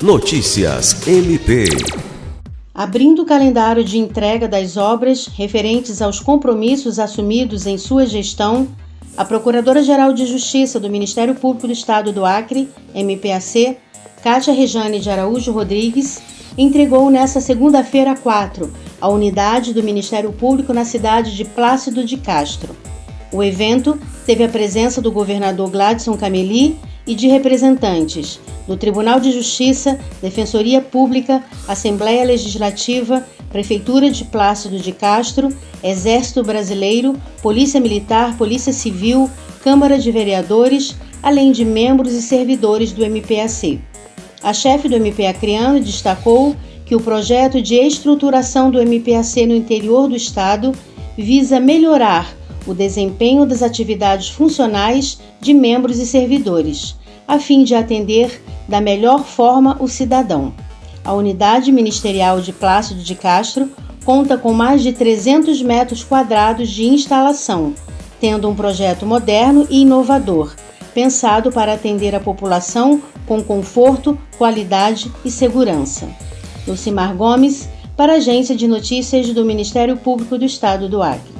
Notícias MP. Abrindo o calendário de entrega das obras referentes aos compromissos assumidos em sua gestão, a Procuradora-Geral de Justiça do Ministério Público do Estado do Acre, MPAC, Cátia Rejane de Araújo Rodrigues, entregou nesta segunda-feira 4 a unidade do Ministério Público na cidade de Plácido de Castro. O evento teve a presença do governador Gladson Cameli e de representantes do Tribunal de Justiça, Defensoria Pública, Assembleia Legislativa, Prefeitura de Plácido de Castro, Exército Brasileiro, Polícia Militar, Polícia Civil, Câmara de Vereadores, além de membros e servidores do MPAC. A chefe do MP Acreano destacou que o projeto de estruturação do MPAC no interior do estado visa melhorar o desempenho das atividades funcionais de membros e servidores, a fim de atender da melhor forma o cidadão. A unidade ministerial de Plácido de Castro conta com mais de 300 metros quadrados de instalação, tendo um projeto moderno e inovador, pensado para atender a população com conforto, qualidade e segurança. Lucimar Gomes, para a Agência de Notícias do Ministério Público do Estado do Acre.